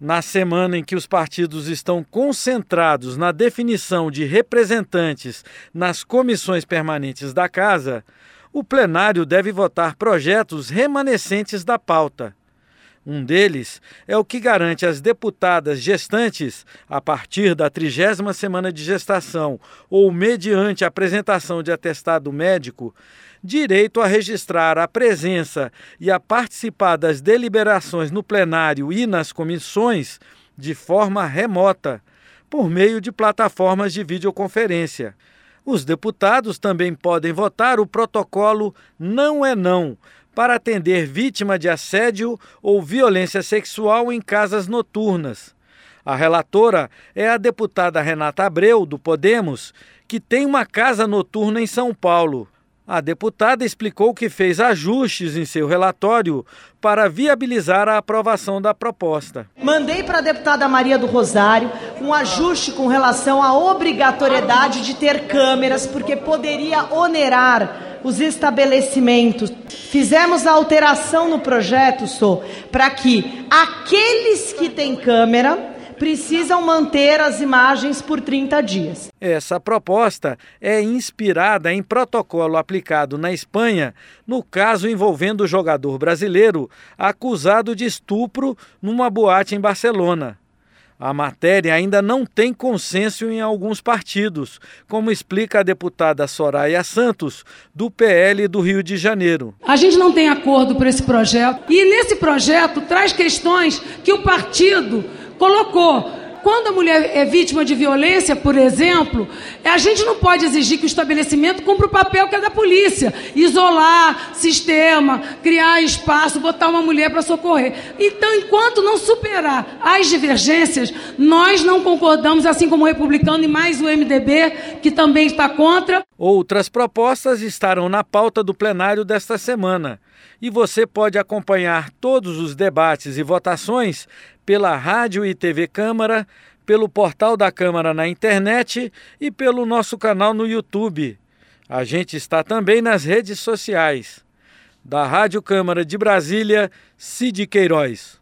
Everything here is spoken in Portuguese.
Na semana em que os partidos estão concentrados na definição de representantes nas comissões permanentes da Casa, o plenário deve votar projetos remanescentes da pauta. Um deles é o que garante às deputadas gestantes, a partir da trigésima semana de gestação ou mediante apresentação de atestado médico, direito a registrar a presença e a participar das deliberações no plenário e nas comissões de forma remota, por meio de plataformas de videoconferência. Os deputados também podem votar o protocolo Não é Não para atender vítima de assédio ou violência sexual em casas noturnas. A relatora é a deputada Renata Abreu, do Podemos, que tem uma casa noturna em São Paulo. A deputada explicou que fez ajustes em seu relatório para viabilizar a aprovação da proposta. Mandei para a deputada Maria do Rosário um ajuste com relação à obrigatoriedade de ter câmeras, porque poderia onerar os estabelecimentos. Fizemos a alteração no projeto, sou, para que aqueles que têm câmera precisam manter as imagens por 30 dias. Essa proposta é inspirada em protocolo aplicado na Espanha no caso envolvendo o jogador brasileiro acusado de estupro numa boate em Barcelona. A matéria ainda não tem consenso em alguns partidos, como explica a deputada Soraya Santos, do PL do Rio de Janeiro. A gente não tem acordo por esse projeto, e nesse projeto traz questões que o partido colocou. Quando a mulher é vítima de violência, por exemplo, a gente não pode exigir que o estabelecimento cumpra o papel que é da polícia: isolar sistema, criar espaço, botar uma mulher para socorrer. Então, enquanto não superar as divergências, nós não concordamos, assim como o republicano e mais o MDB, que também está contra. Outras propostas estarão na pauta do plenário desta semana. E você pode acompanhar todos os debates e votações pela Rádio e TV Câmara, pelo portal da Câmara na internet e pelo nosso canal no YouTube. A gente está também nas redes sociais. Da Rádio Câmara de Brasília, Cid Queiroz.